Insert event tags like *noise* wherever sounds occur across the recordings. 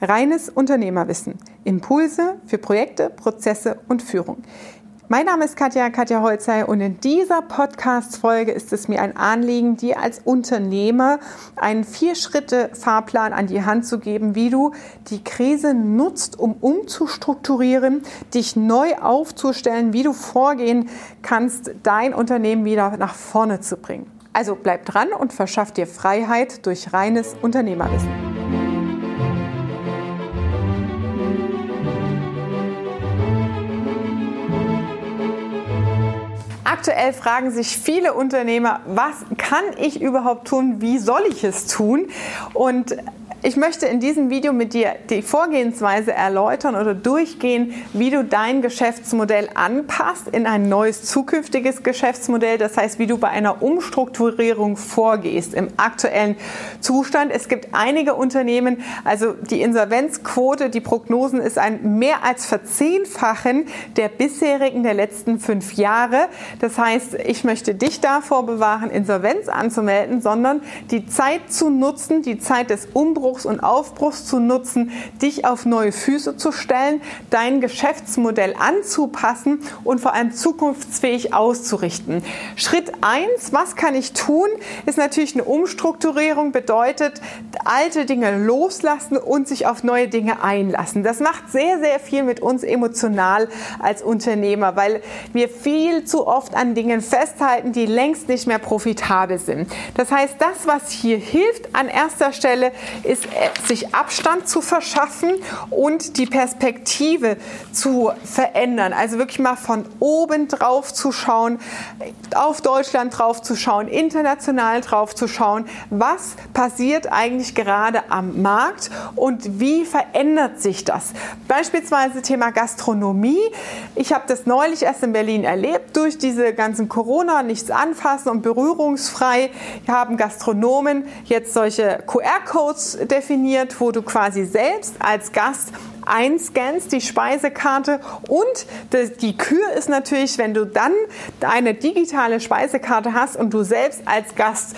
Reines Unternehmerwissen. Impulse für Projekte, Prozesse und Führung. Mein Name ist Katja, Katja Holzei und in dieser Podcast-Folge ist es mir ein Anliegen, dir als Unternehmer einen Vier-Schritte-Fahrplan an die Hand zu geben, wie du die Krise nutzt, um umzustrukturieren, dich neu aufzustellen, wie du vorgehen kannst, dein Unternehmen wieder nach vorne zu bringen. Also bleib dran und verschaff dir Freiheit durch reines Unternehmerwissen. Aktuell fragen sich viele Unternehmer, was kann ich überhaupt tun? Wie soll ich es tun? Und ich möchte in diesem Video mit dir die Vorgehensweise erläutern oder durchgehen, wie du dein Geschäftsmodell anpasst in ein neues zukünftiges Geschäftsmodell. Das heißt, wie du bei einer Umstrukturierung vorgehst im aktuellen Zustand. Es gibt einige Unternehmen, also die Insolvenzquote, die Prognosen ist ein mehr als Verzehnfachen der bisherigen der letzten fünf Jahre. Das heißt, ich möchte dich davor bewahren, Insolvenz anzumelden, sondern die Zeit zu nutzen, die Zeit des Umbruchs Umbruchs und Aufbruchs zu nutzen, dich auf neue Füße zu stellen, dein Geschäftsmodell anzupassen und vor allem zukunftsfähig auszurichten. Schritt eins, was kann ich tun, ist natürlich eine Umstrukturierung, bedeutet alte Dinge loslassen und sich auf neue Dinge einlassen. Das macht sehr, sehr viel mit uns emotional als Unternehmer, weil wir viel zu oft an Dingen festhalten, die längst nicht mehr profitabel sind. Das heißt, das, was hier hilft an erster Stelle, ist ist, äh, sich Abstand zu verschaffen und die Perspektive zu verändern. Also wirklich mal von oben drauf zu schauen, auf Deutschland drauf zu schauen, international drauf zu schauen. Was passiert eigentlich gerade am Markt und wie verändert sich das? Beispielsweise Thema Gastronomie. Ich habe das neulich erst in Berlin erlebt. Durch diese ganzen Corona, nichts anfassen und berührungsfrei, haben Gastronomen jetzt solche QR-Codes definiert, wo du quasi selbst als Gast einscannst, die Speisekarte. Und die Kür ist natürlich, wenn du dann eine digitale Speisekarte hast und du selbst als Gast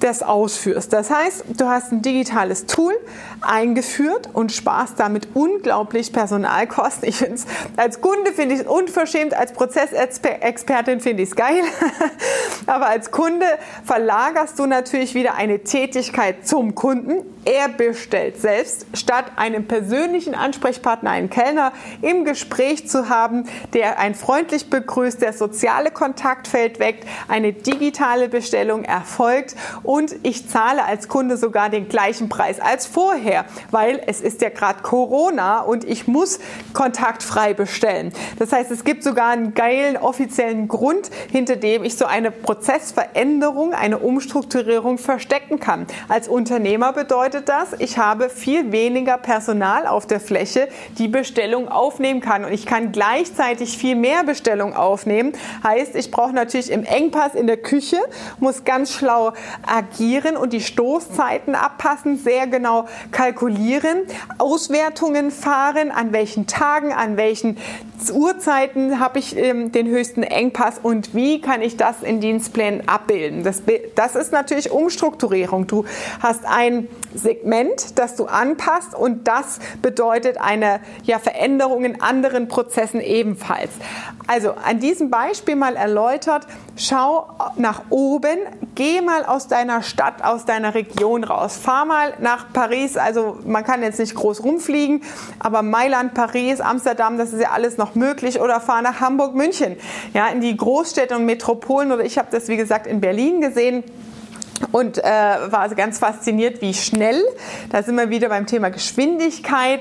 das ausführst. Das heißt, du hast ein digitales Tool eingeführt und sparst damit unglaublich Personalkosten. Ich finde es als Kunde finde ich es unverschämt, als Prozessexpertin finde ich es geil. *laughs* Aber als Kunde verlagerst du natürlich wieder eine Tätigkeit zum Kunden. Er bestellt selbst, statt einen persönlichen Ansprechpartner, einen Kellner im Gespräch zu haben, der ein freundlich begrüßt, der soziale Kontakt fällt weg, eine digitale Bestellung erfolgt und ich zahle als Kunde sogar den gleichen Preis als vorher, weil es ist ja gerade Corona und ich muss kontaktfrei bestellen. Das heißt, es gibt sogar einen geilen offiziellen Grund, hinter dem ich so eine Prozessveränderung, eine Umstrukturierung verstecken kann. Als Unternehmer bedeutet das, ich habe viel weniger Personal auf der Fläche, die Bestellung aufnehmen kann und ich kann gleichzeitig viel mehr Bestellung aufnehmen. Heißt, ich brauche natürlich im Engpass in der Küche, muss ganz schlau agieren und die Stoßzeiten abpassen, sehr genau kalkulieren, Auswertungen fahren, an welchen Tagen, an welchen Uhrzeiten habe ich ähm, den höchsten Engpass und wie kann ich das in Dienstplänen abbilden. Das, das ist natürlich Umstrukturierung. Du hast ein Segment, das du anpasst und das bedeutet eine ja, Veränderung in anderen Prozessen ebenfalls. Also an diesem Beispiel mal erläutert, schau nach oben, geh mal aus deiner Stadt, aus deiner Region raus. Fahr mal nach Paris, also man kann jetzt nicht groß rumfliegen, aber Mailand, Paris, Amsterdam, das ist ja alles noch möglich. Oder fahr nach Hamburg, München, ja, in die Großstädte und Metropolen. Oder ich habe das, wie gesagt, in Berlin gesehen und äh, war ganz fasziniert, wie schnell, da sind wir wieder beim Thema Geschwindigkeit,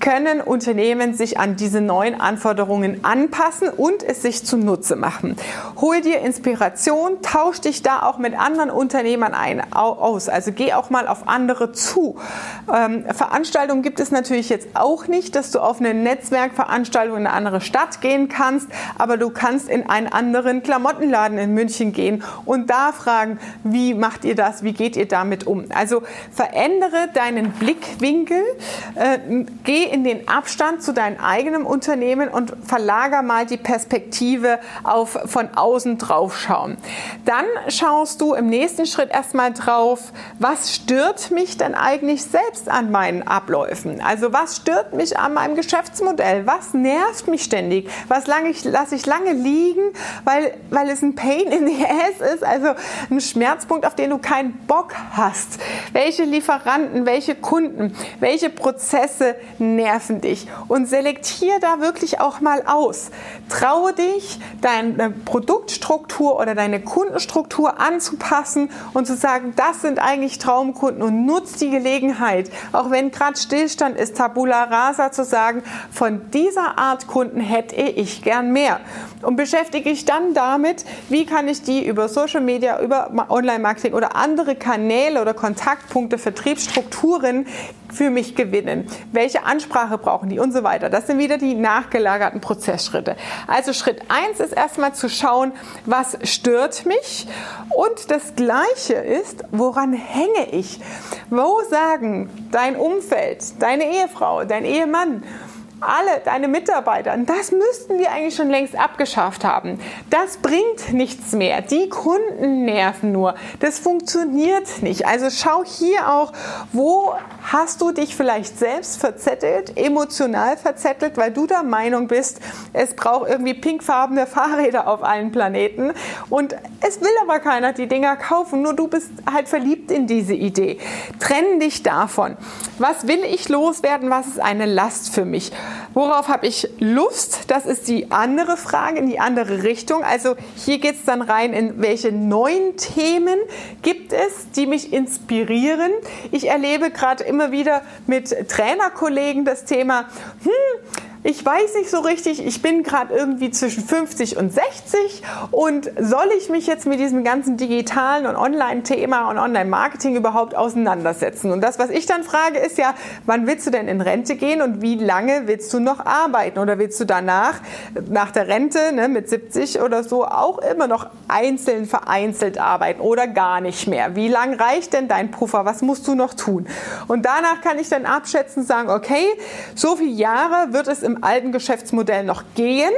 können Unternehmen sich an diese neuen Anforderungen anpassen und es sich zunutze machen. Hol dir Inspiration, tausch dich da auch mit anderen Unternehmern ein, aus. Also geh auch mal auf andere zu. Ähm, Veranstaltungen gibt es natürlich jetzt auch nicht, dass du auf eine Netzwerkveranstaltung in eine andere Stadt gehen kannst, aber du kannst in einen anderen Klamottenladen in München gehen und da fragen, wie macht ihr das, wie geht ihr damit um? Also verändere deinen Blickwinkel, äh, geh in den Abstand zu deinem eigenen Unternehmen und verlager mal die Perspektive auf von außen drauf schauen. Dann schaust du im nächsten Schritt erstmal drauf, was stört mich denn eigentlich selbst an meinen Abläufen? Also was stört mich an meinem Geschäftsmodell? Was nervt mich ständig? Was lasse ich lange liegen, weil, weil es ein Pain in the ass ist, also ein Schmerzpunkt, auf den du keinen Bock hast. Welche Lieferanten, welche Kunden, welche Prozesse nerven dich? Und selektier da wirklich auch mal aus. Traue dich, deine Produktstruktur oder deine Kundenstruktur anzupassen und zu sagen, das sind eigentlich Traumkunden und nutz die Gelegenheit, auch wenn gerade Stillstand ist, Tabula rasa zu sagen, von dieser Art Kunden hätte ich gern mehr. Und beschäftige dich dann damit, wie kann ich die über Social Media, über Online-Marketing oder andere Kanäle oder Kontaktpunkte, Vertriebsstrukturen für mich gewinnen? Welche Ansprache brauchen die und so weiter? Das sind wieder die nachgelagerten Prozessschritte. Also Schritt 1 ist erstmal zu schauen, was stört mich und das Gleiche ist, woran hänge ich? Wo sagen dein Umfeld, deine Ehefrau, dein Ehemann, alle deine Mitarbeiter, das müssten wir eigentlich schon längst abgeschafft haben. Das bringt nichts mehr. Die Kunden nerven nur. Das funktioniert nicht. Also schau hier auch, wo hast du dich vielleicht selbst verzettelt, emotional verzettelt, weil du der Meinung bist, es braucht irgendwie pinkfarbene Fahrräder auf allen Planeten und es will aber keiner die Dinger kaufen, nur du bist halt verliebt in diese Idee. Trenn dich davon. Was will ich loswerden? Was ist eine Last für mich? Worauf habe ich Lust? Das ist die andere Frage in die andere Richtung. Also hier geht es dann rein in welche neuen Themen gibt es, die mich inspirieren. Ich erlebe gerade immer wieder mit Trainerkollegen das Thema, hm, ich weiß nicht so richtig, ich bin gerade irgendwie zwischen 50 und 60 und soll ich mich jetzt mit diesem ganzen digitalen und Online-Thema und Online-Marketing überhaupt auseinandersetzen? Und das, was ich dann frage, ist ja, wann willst du denn in Rente gehen und wie lange willst du noch arbeiten? Oder willst du danach, nach der Rente ne, mit 70 oder so, auch immer noch einzeln vereinzelt arbeiten oder gar nicht mehr? Wie lang reicht denn dein Puffer? Was musst du noch tun? Und danach kann ich dann abschätzen sagen, okay, so viele Jahre wird es im alten Geschäftsmodell noch gehen,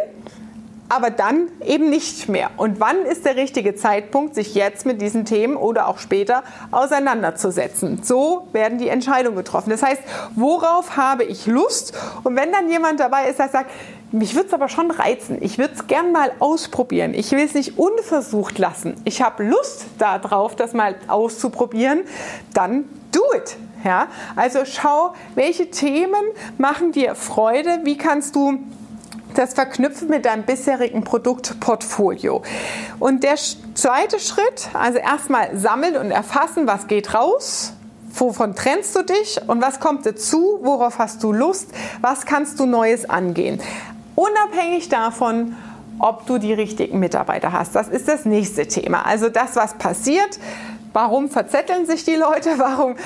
aber dann eben nicht mehr. Und wann ist der richtige Zeitpunkt, sich jetzt mit diesen Themen oder auch später auseinanderzusetzen? So werden die Entscheidungen getroffen. Das heißt, worauf habe ich Lust? Und wenn dann jemand dabei ist, der sagt, mich würde es aber schon reizen. Ich würde es gern mal ausprobieren. Ich will es nicht unversucht lassen. Ich habe Lust darauf, das mal auszuprobieren. Dann do it. Ja? Also schau, welche Themen machen dir Freude, wie kannst du das verknüpfen mit deinem bisherigen Produktportfolio. Und der zweite Schritt, also erstmal sammeln und erfassen, was geht raus, wovon trennst du dich und was kommt dazu, worauf hast du Lust, was kannst du Neues angehen. Unabhängig davon, ob du die richtigen Mitarbeiter hast. Das ist das nächste Thema. Also das, was passiert, Warum verzetteln sich die Leute? *laughs* Warum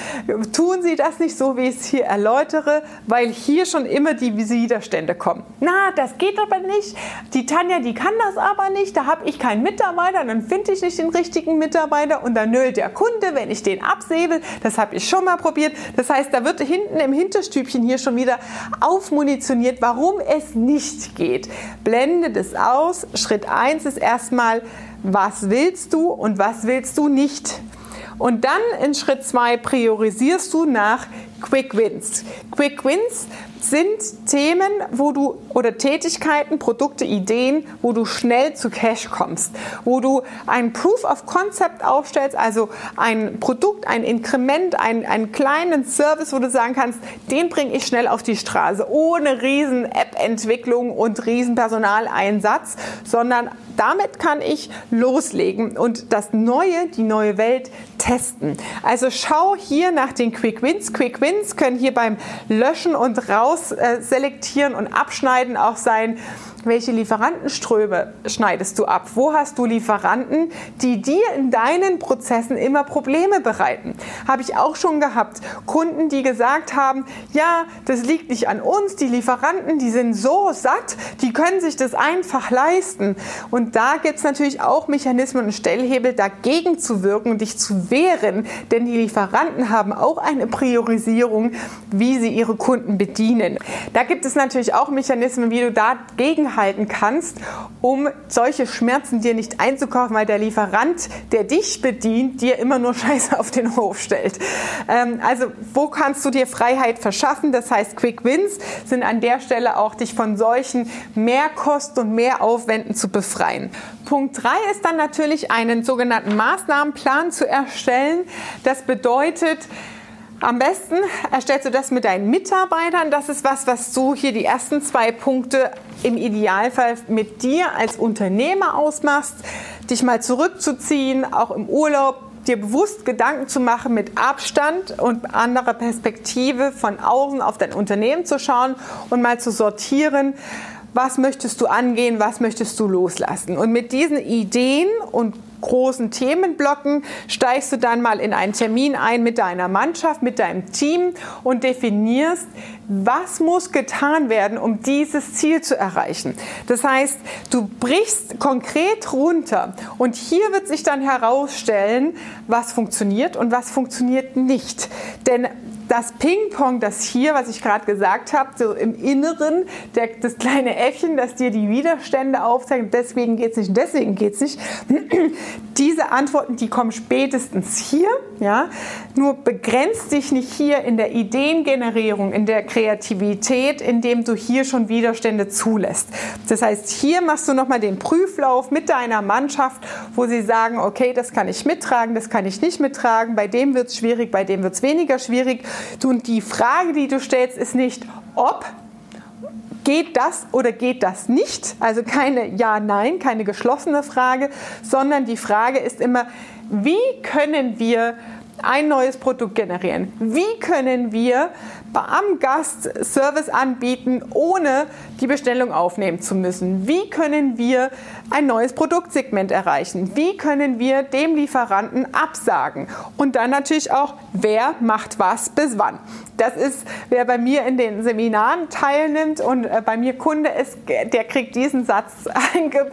tun sie das nicht so, wie ich es hier erläutere? Weil hier schon immer die Widerstände kommen. Na, das geht aber nicht. Die Tanja, die kann das aber nicht. Da habe ich keinen Mitarbeiter, dann finde ich nicht den richtigen Mitarbeiter und dann nölt der Kunde, wenn ich den absäbel. Das habe ich schon mal probiert. Das heißt, da wird hinten im Hinterstübchen hier schon wieder aufmunitioniert, warum es nicht geht. Blende das aus. Schritt 1 ist erstmal, was willst du und was willst du nicht. Und dann in Schritt 2 priorisierst du nach Quick Wins. Quick Wins sind Themen, wo du oder Tätigkeiten, Produkte, Ideen, wo du schnell zu Cash kommst, wo du ein Proof of Concept aufstellst, also ein Produkt, ein Inkrement, ein, einen kleinen Service, wo du sagen kannst, den bringe ich schnell auf die Straße, ohne riesen App-Entwicklung und riesen Personaleinsatz, sondern damit kann ich loslegen und das Neue, die neue Welt testen. Also schau hier nach den Quick Wins. Quick Wins können hier beim Löschen und raus äh, selektieren und abschneiden auch sein. Welche Lieferantenströme schneidest du ab? Wo hast du Lieferanten, die dir in deinen Prozessen immer Probleme bereiten? Habe ich auch schon gehabt. Kunden, die gesagt haben, ja, das liegt nicht an uns, die Lieferanten, die sind so satt, die können sich das einfach leisten. Und da gibt es natürlich auch Mechanismen und Stellhebel, dagegen zu wirken und dich zu wehren, denn die Lieferanten haben auch eine Priorisierung, wie sie ihre Kunden bedienen. Da gibt es natürlich auch Mechanismen, wie du dagegen halten kannst, um solche Schmerzen dir nicht einzukaufen, weil der Lieferant, der dich bedient, dir immer nur Scheiße auf den Hof stellt. Ähm, also wo kannst du dir Freiheit verschaffen? Das heißt, Quick Wins sind an der Stelle auch dich von solchen Mehrkosten und Mehraufwänden zu befreien. Punkt 3 ist dann natürlich einen sogenannten Maßnahmenplan zu erstellen. Das bedeutet, am besten erstellst du das mit deinen Mitarbeitern. Das ist was, was du hier die ersten zwei Punkte im Idealfall mit dir als Unternehmer ausmachst, dich mal zurückzuziehen, auch im Urlaub dir bewusst Gedanken zu machen, mit Abstand und anderer Perspektive von außen auf dein Unternehmen zu schauen und mal zu sortieren, was möchtest du angehen, was möchtest du loslassen. Und mit diesen Ideen und großen Themenblöcken steigst du dann mal in einen Termin ein mit deiner Mannschaft, mit deinem Team und definierst, was muss getan werden, um dieses Ziel zu erreichen. Das heißt, du brichst konkret runter und hier wird sich dann herausstellen, was funktioniert und was funktioniert nicht. Denn das Ping-Pong, das hier, was ich gerade gesagt habe, so im Inneren, der, das kleine Äffchen, das dir die Widerstände aufzeigt, deswegen geht es nicht, deswegen geht es nicht. *clears throat* Diese Antworten, die kommen spätestens hier. Ja? Nur begrenzt dich nicht hier in der Ideengenerierung, in der Kreativität, indem du hier schon Widerstände zulässt. Das heißt, hier machst du nochmal den Prüflauf mit deiner Mannschaft, wo sie sagen, okay, das kann ich mittragen, das kann ich nicht mittragen, bei dem wird es schwierig, bei dem wird es weniger schwierig und die Frage, die du stellst, ist nicht, ob geht das oder geht das nicht? Also keine Ja, Nein, keine geschlossene Frage, sondern die Frage ist immer, wie können wir ein neues Produkt generieren? Wie können wir am Gast Service anbieten, ohne die Bestellung aufnehmen zu müssen? Wie können wir ein neues Produktsegment erreichen? Wie können wir dem Lieferanten absagen? Und dann natürlich auch, wer macht was bis wann? Das ist, wer bei mir in den Seminaren teilnimmt und äh, bei mir Kunde ist, der kriegt diesen Satz *laughs* eingebaut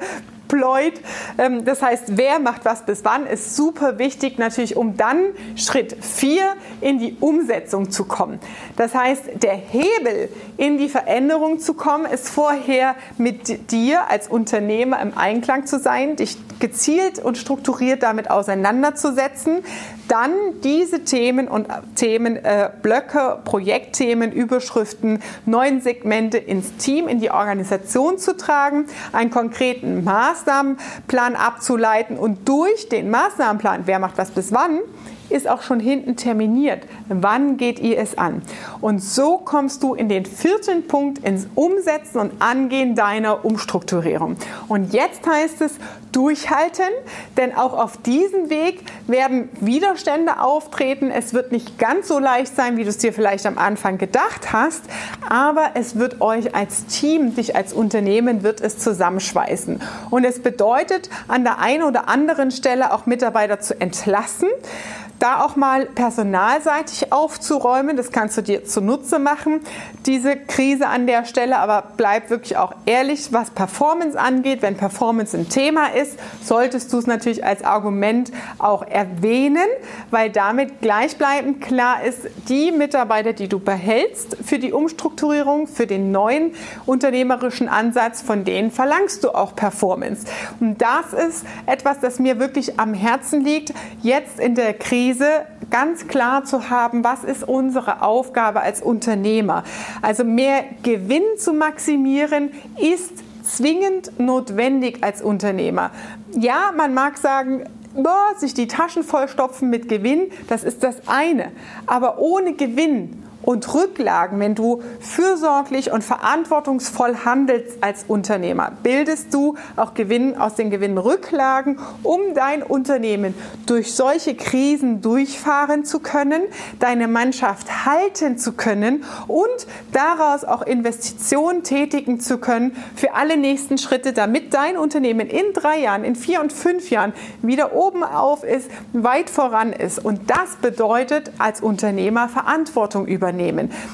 deployed. Ähm, das heißt, wer macht was bis wann, ist super wichtig natürlich, um dann Schritt 4 in die Umsetzung zu kommen. Das heißt, der Hebel in die Veränderung zu kommen, ist vorher mit dir als Unternehmer im Einklang zu sein, dich gezielt und strukturiert damit auseinanderzusetzen, dann diese Themen und Themen, äh, Blöcke, Projektthemen, Überschriften, neuen Segmente ins Team, in die Organisation zu tragen, einen konkreten Maßnahmenplan abzuleiten und durch den Maßnahmenplan, wer macht was bis wann, ist auch schon hinten terminiert. Wann geht ihr es an? Und so kommst du in den vierten Punkt ins Umsetzen und Angehen deiner Umstrukturierung. Und jetzt heißt es durchhalten, denn auch auf diesem Weg werden Widerstände auftreten. Es wird nicht ganz so leicht sein, wie du es dir vielleicht am Anfang gedacht hast, aber es wird euch als Team, dich als Unternehmen, wird es zusammenschweißen. Und es bedeutet an der einen oder anderen Stelle auch Mitarbeiter zu entlassen da auch mal personalseitig aufzuräumen. Das kannst du dir zunutze machen, diese Krise an der Stelle. Aber bleib wirklich auch ehrlich, was Performance angeht. Wenn Performance ein Thema ist, solltest du es natürlich als Argument auch erwähnen, weil damit gleichbleibend klar ist, die Mitarbeiter, die du behältst für die Umstrukturierung, für den neuen unternehmerischen Ansatz, von denen verlangst du auch Performance. Und das ist etwas, das mir wirklich am Herzen liegt. Jetzt in der Krise Krise ganz klar zu haben, was ist unsere Aufgabe als Unternehmer. Also mehr Gewinn zu maximieren ist zwingend notwendig als Unternehmer. Ja, man mag sagen, boah, sich die Taschen vollstopfen mit Gewinn, das ist das eine. Aber ohne Gewinn und Rücklagen, wenn du fürsorglich und verantwortungsvoll handelst als Unternehmer, bildest du auch Gewinn aus den Gewinnrücklagen, um dein Unternehmen durch solche Krisen durchfahren zu können, deine Mannschaft halten zu können und daraus auch Investitionen tätigen zu können für alle nächsten Schritte, damit dein Unternehmen in drei Jahren, in vier und fünf Jahren wieder oben auf ist, weit voran ist. Und das bedeutet als Unternehmer Verantwortung übernehmen,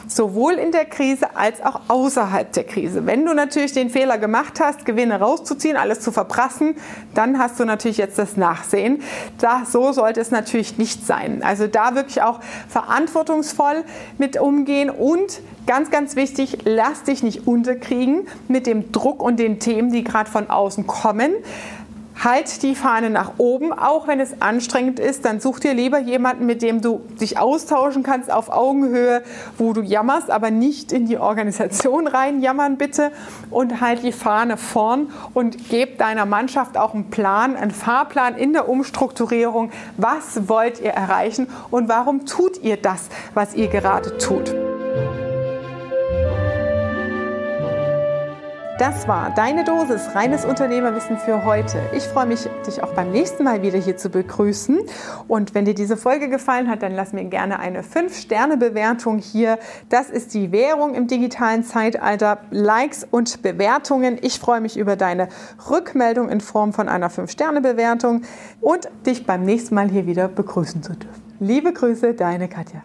sowohl in der Krise als auch außerhalb der Krise. Wenn du natürlich den Fehler gemacht hast, Gewinne rauszuziehen, alles zu verprassen, dann hast du natürlich jetzt das Nachsehen. Da, so sollte es natürlich nicht sein. Also da wirklich auch verantwortungsvoll mit umgehen und Ganz, ganz wichtig, lass dich nicht unterkriegen mit dem Druck und den Themen, die gerade von außen kommen. Halt die Fahne nach oben, auch wenn es anstrengend ist, dann such dir lieber jemanden, mit dem du dich austauschen kannst auf Augenhöhe, wo du jammerst, aber nicht in die Organisation *laughs* rein jammern bitte und halt die Fahne vorn und gib deiner Mannschaft auch einen Plan, einen Fahrplan in der Umstrukturierung. Was wollt ihr erreichen und warum tut ihr das, was ihr gerade tut? Das war deine Dosis reines Unternehmerwissen für heute. Ich freue mich, dich auch beim nächsten Mal wieder hier zu begrüßen. Und wenn dir diese Folge gefallen hat, dann lass mir gerne eine 5-Sterne-Bewertung hier. Das ist die Währung im digitalen Zeitalter. Likes und Bewertungen. Ich freue mich über deine Rückmeldung in Form von einer 5-Sterne-Bewertung und dich beim nächsten Mal hier wieder begrüßen zu dürfen. Liebe Grüße, deine Katja.